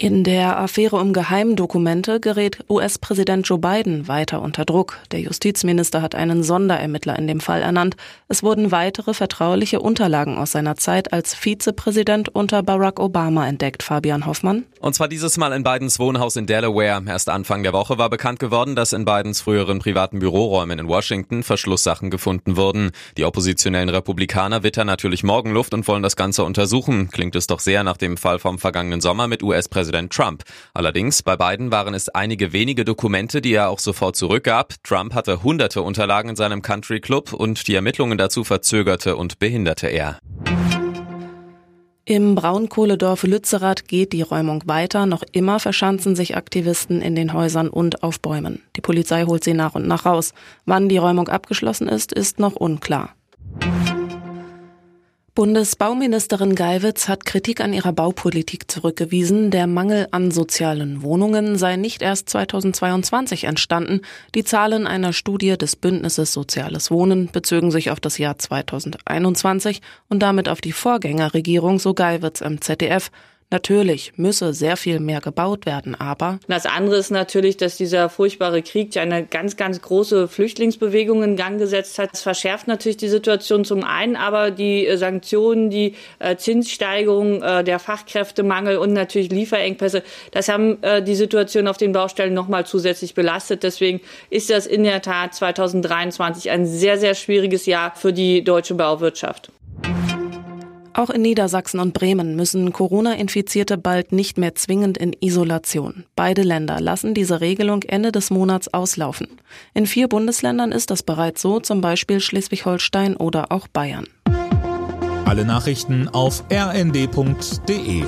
In der Affäre um Geheimdokumente gerät US-Präsident Joe Biden weiter unter Druck. Der Justizminister hat einen Sonderermittler in dem Fall ernannt. Es wurden weitere vertrauliche Unterlagen aus seiner Zeit als Vizepräsident unter Barack Obama entdeckt, Fabian Hoffmann. Und zwar dieses Mal in Bidens Wohnhaus in Delaware. Erst Anfang der Woche war bekannt geworden, dass in Bidens früheren privaten Büroräumen in Washington Verschlusssachen gefunden wurden. Die oppositionellen Republikaner wittern natürlich Morgenluft und wollen das Ganze untersuchen. Klingt es doch sehr nach dem Fall vom vergangenen Sommer mit US-Präsident Präsident Trump. Allerdings bei beiden waren es einige wenige Dokumente, die er auch sofort zurückgab. Trump hatte hunderte Unterlagen in seinem Country Club und die Ermittlungen dazu verzögerte und behinderte er. Im Braunkohledorf Lützerath geht die Räumung weiter. Noch immer verschanzen sich Aktivisten in den Häusern und auf Bäumen. Die Polizei holt sie nach und nach raus. Wann die Räumung abgeschlossen ist, ist noch unklar. Bundesbauministerin Geiwitz hat Kritik an ihrer Baupolitik zurückgewiesen. Der Mangel an sozialen Wohnungen sei nicht erst 2022 entstanden. Die Zahlen einer Studie des Bündnisses Soziales Wohnen bezögen sich auf das Jahr 2021 und damit auf die Vorgängerregierung, so Geiwitz im ZDF. Natürlich müsse sehr viel mehr gebaut werden, aber das andere ist natürlich, dass dieser furchtbare Krieg eine ganz, ganz große Flüchtlingsbewegung in Gang gesetzt hat. Das verschärft natürlich die Situation zum einen, aber die äh, Sanktionen, die äh, Zinssteigerung, äh, der Fachkräftemangel und natürlich Lieferengpässe, das haben die Situation auf den Baustellen nochmal zusätzlich belastet. Deswegen ist das in der Tat 2023 ein sehr, sehr schwieriges Jahr für die deutsche Bauwirtschaft. Auch in Niedersachsen und Bremen müssen Corona-Infizierte bald nicht mehr zwingend in Isolation. Beide Länder lassen diese Regelung Ende des Monats auslaufen. In vier Bundesländern ist das bereits so, zum Beispiel Schleswig-Holstein oder auch Bayern. Alle Nachrichten auf rnd.de